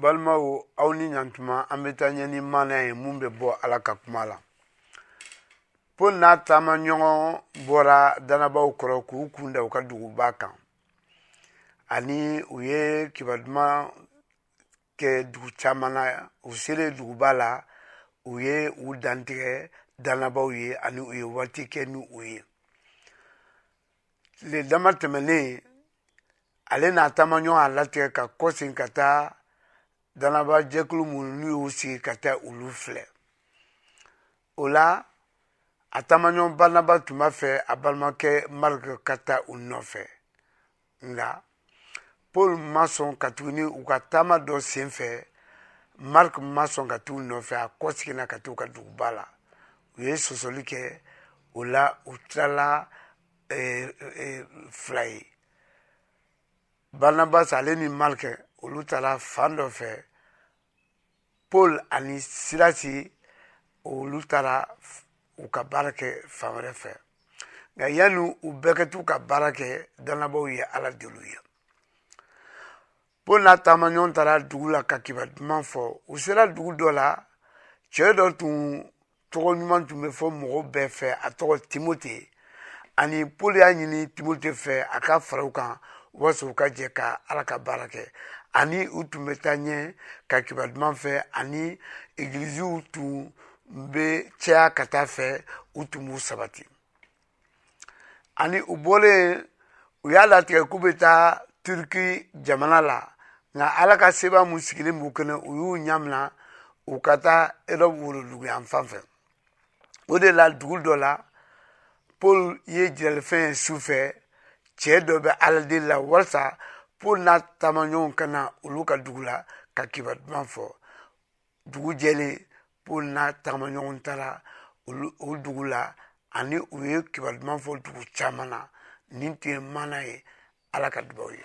balimaw aw ni ɲantuma an bɛ taa ɲɛ ni maana ye mun bɛ bɔ ala ka kuma la ko n'a taama ɲɔgɔn bɔra danabaw kɔrɔ k'u kun da u ka duguba kan ani u ye kiba duman kɛ dugu caman na u selen duguba la u ye u dantigɛ danabaw ye ani u ye waati kɛ ni u ye tile dama tɛmɛnen ale n'a taamaɲɔgɔn a latigɛ ka kɔsegin ka taa danaba jɛkulu minnu n'u y'u sigi ka taa olu filɛ o la a taamaɲɔgɔn banaba tun b'a fɛ a balimakɛ marike ka taa u nɔfɛ nka paul ma sɔn ka tuguni u ka taama dɔ sen fɛ mark ma sɔn ka t'u nɔfɛ a kɔ siginna ka t'u ka duguba la u ye sosoli kɛ o la u tilala eh, eh, fila ye barnabas ale ni mark olu taara fan dɔ fɛ paul ani sirasi olu taara u ka baara kɛ fan wɛrɛ fɛ nka yanni u bɛɛ ka t'u ka baara kɛ dannabaaw ye ala deli ye paul n'a taamaɲɔgɔn taara dugu la ka kibaru duman fɔ u sera dugu dɔ la cɛ dɔ tun tɔgɔ ɲuman tun bɛ fɔ mɔgɔw bɛɛ fɛ a tɔgɔ timote ani paul y'a ɲini timote fɛ a ka fara u kan walasa u ka jɛ ka ala ka baara kɛ ani u tun bɛ taa ɲɛ ka kiba duman fɛ ani egiliziw tun bɛ caya ka taa fɛ u tun b'u sabati ani u bɔlen u y'a latigɛ k'u bɛ taa turki jamana la nka ala ka seba mun sigilen b'u kɛnɛ u y'u ɲamina u ka taa erɔbu woloduguyan fan fɛ o de la dugu dɔ la paul ye jiralifɛn ye su fɛ cɛɛ dɔ bɛ ala deli la walisa paul n'a taamaɲɔgɔnw ka na olu ka dugu la ka kiba duman fɔ dugu jɛlen paul n'a tagamaɲɔgɔn taara o dugu la ani u ye kibaru duman fɔ dugu caman na nin tun ye mana ye ala ka dubaw ye